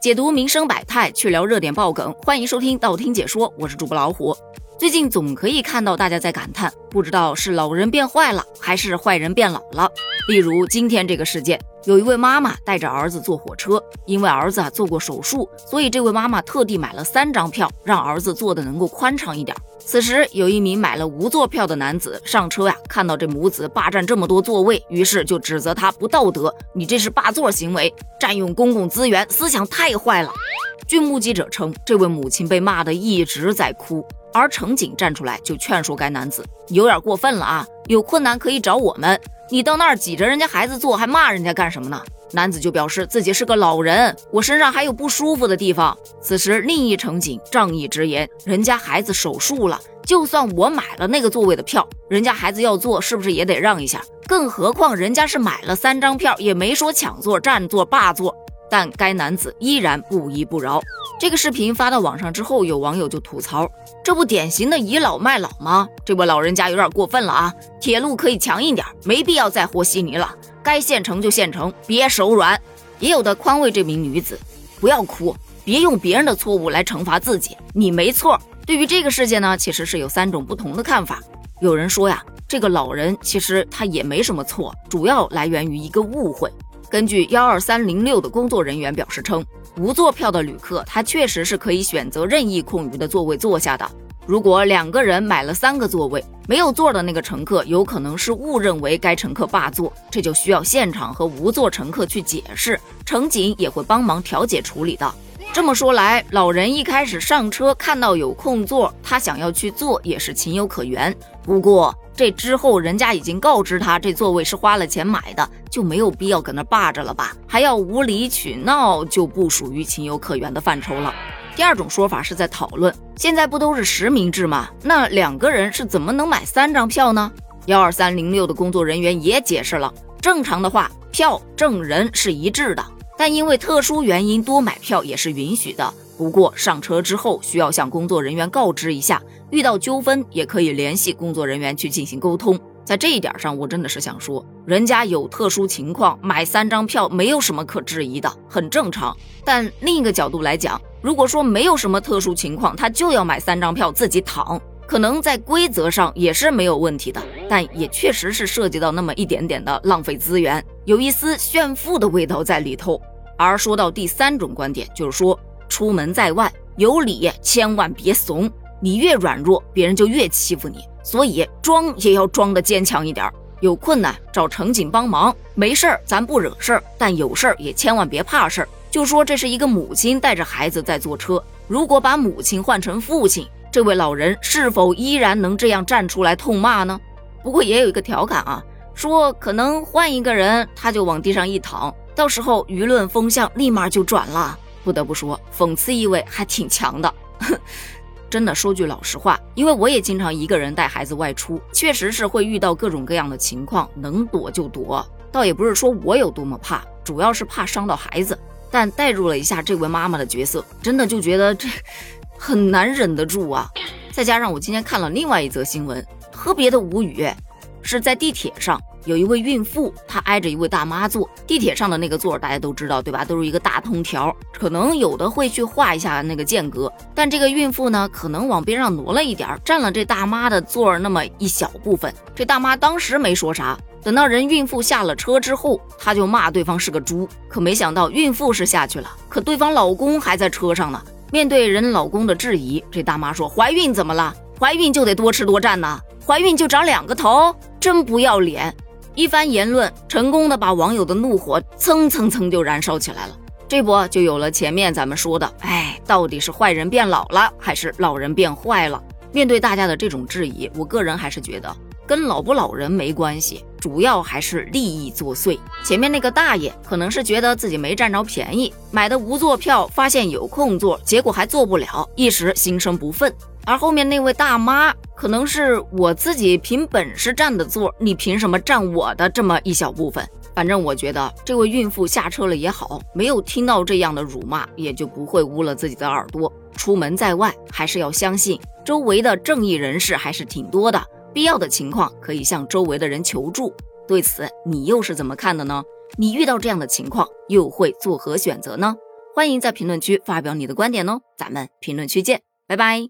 解读民生百态，去聊热点爆梗，欢迎收听道听解说，我是主播老虎。最近总可以看到大家在感叹，不知道是老人变坏了，还是坏人变老了。例如今天这个事件，有一位妈妈带着儿子坐火车，因为儿子啊做过手术，所以这位妈妈特地买了三张票，让儿子坐的能够宽敞一点。此时，有一名买了无座票的男子上车呀，看到这母子霸占这么多座位，于是就指责他不道德，你这是霸座行为，占用公共资源，思想太坏了。据目击者称，这位母亲被骂得一直在哭，而乘警站出来就劝说该男子，有点过分了啊，有困难可以找我们，你到那儿挤着人家孩子坐，还骂人家干什么呢？男子就表示自己是个老人，我身上还有不舒服的地方。此时，另一乘警仗义直言，人家孩子手术了，就算我买了那个座位的票，人家孩子要坐，是不是也得让一下？更何况人家是买了三张票，也没说抢座、占座、霸座。但该男子依然不依不饶。这个视频发到网上之后，有网友就吐槽：这不典型的倚老卖老吗？这位老人家有点过分了啊！铁路可以强硬点，没必要再和稀泥了。该现成就现成，别手软。也有的宽慰这名女子，不要哭，别用别人的错误来惩罚自己，你没错。对于这个事件呢，其实是有三种不同的看法。有人说呀，这个老人其实他也没什么错，主要来源于一个误会。根据幺二三零六的工作人员表示称，无座票的旅客他确实是可以选择任意空余的座位坐下的。如果两个人买了三个座位，没有座的那个乘客有可能是误认为该乘客霸座，这就需要现场和无座乘客去解释，乘警也会帮忙调解处理的。这么说来，老人一开始上车看到有空座，他想要去坐也是情有可原。不过这之后人家已经告知他这座位是花了钱买的，就没有必要搁那霸着了吧？还要无理取闹，就不属于情有可原的范畴了。第二种说法是在讨论，现在不都是实名制吗？那两个人是怎么能买三张票呢？幺二三零六的工作人员也解释了，正常的话，票证人是一致的，但因为特殊原因多买票也是允许的。不过上车之后需要向工作人员告知一下，遇到纠纷也可以联系工作人员去进行沟通。在这一点上，我真的是想说，人家有特殊情况买三张票没有什么可质疑的，很正常。但另一个角度来讲，如果说没有什么特殊情况，他就要买三张票自己躺，可能在规则上也是没有问题的，但也确实是涉及到那么一点点的浪费资源，有一丝炫富的味道在里头。而说到第三种观点，就是说出门在外有理，千万别怂，你越软弱，别人就越欺负你。所以装也要装的坚强一点，有困难找乘警帮忙，没事儿咱不惹事儿，但有事儿也千万别怕事儿。就说这是一个母亲带着孩子在坐车，如果把母亲换成父亲，这位老人是否依然能这样站出来痛骂呢？不过也有一个调侃啊，说可能换一个人他就往地上一躺，到时候舆论风向立马就转了。不得不说，讽刺意味还挺强的。真的说句老实话，因为我也经常一个人带孩子外出，确实是会遇到各种各样的情况，能躲就躲。倒也不是说我有多么怕，主要是怕伤到孩子。但代入了一下这位妈妈的角色，真的就觉得这很难忍得住啊。再加上我今天看了另外一则新闻，特别的无语，是在地铁上。有一位孕妇，她挨着一位大妈坐。地铁上的那个座，大家都知道，对吧？都是一个大通条，可能有的会去画一下那个间隔。但这个孕妇呢，可能往边上挪了一点，占了这大妈的座那么一小部分。这大妈当时没说啥，等到人孕妇下了车之后，她就骂对方是个猪。可没想到，孕妇是下去了，可对方老公还在车上呢。面对人老公的质疑，这大妈说：“怀孕怎么了？怀孕就得多吃多占呐？怀孕就长两个头？真不要脸！”一番言论，成功的把网友的怒火蹭蹭蹭就燃烧起来了。这不就有了前面咱们说的，哎，到底是坏人变老了，还是老人变坏了？面对大家的这种质疑，我个人还是觉得跟老不老人没关系，主要还是利益作祟。前面那个大爷可能是觉得自己没占着便宜，买的无座票，发现有空座，结果还坐不了，一时心生不忿。而后面那位大妈，可能是我自己凭本事占的座，你凭什么占我的这么一小部分？反正我觉得这位孕妇下车了也好，没有听到这样的辱骂，也就不会污了自己的耳朵。出门在外，还是要相信周围的正义人士还是挺多的，必要的情况可以向周围的人求助。对此，你又是怎么看的呢？你遇到这样的情况，又会作何选择呢？欢迎在评论区发表你的观点哦，咱们评论区见，拜拜。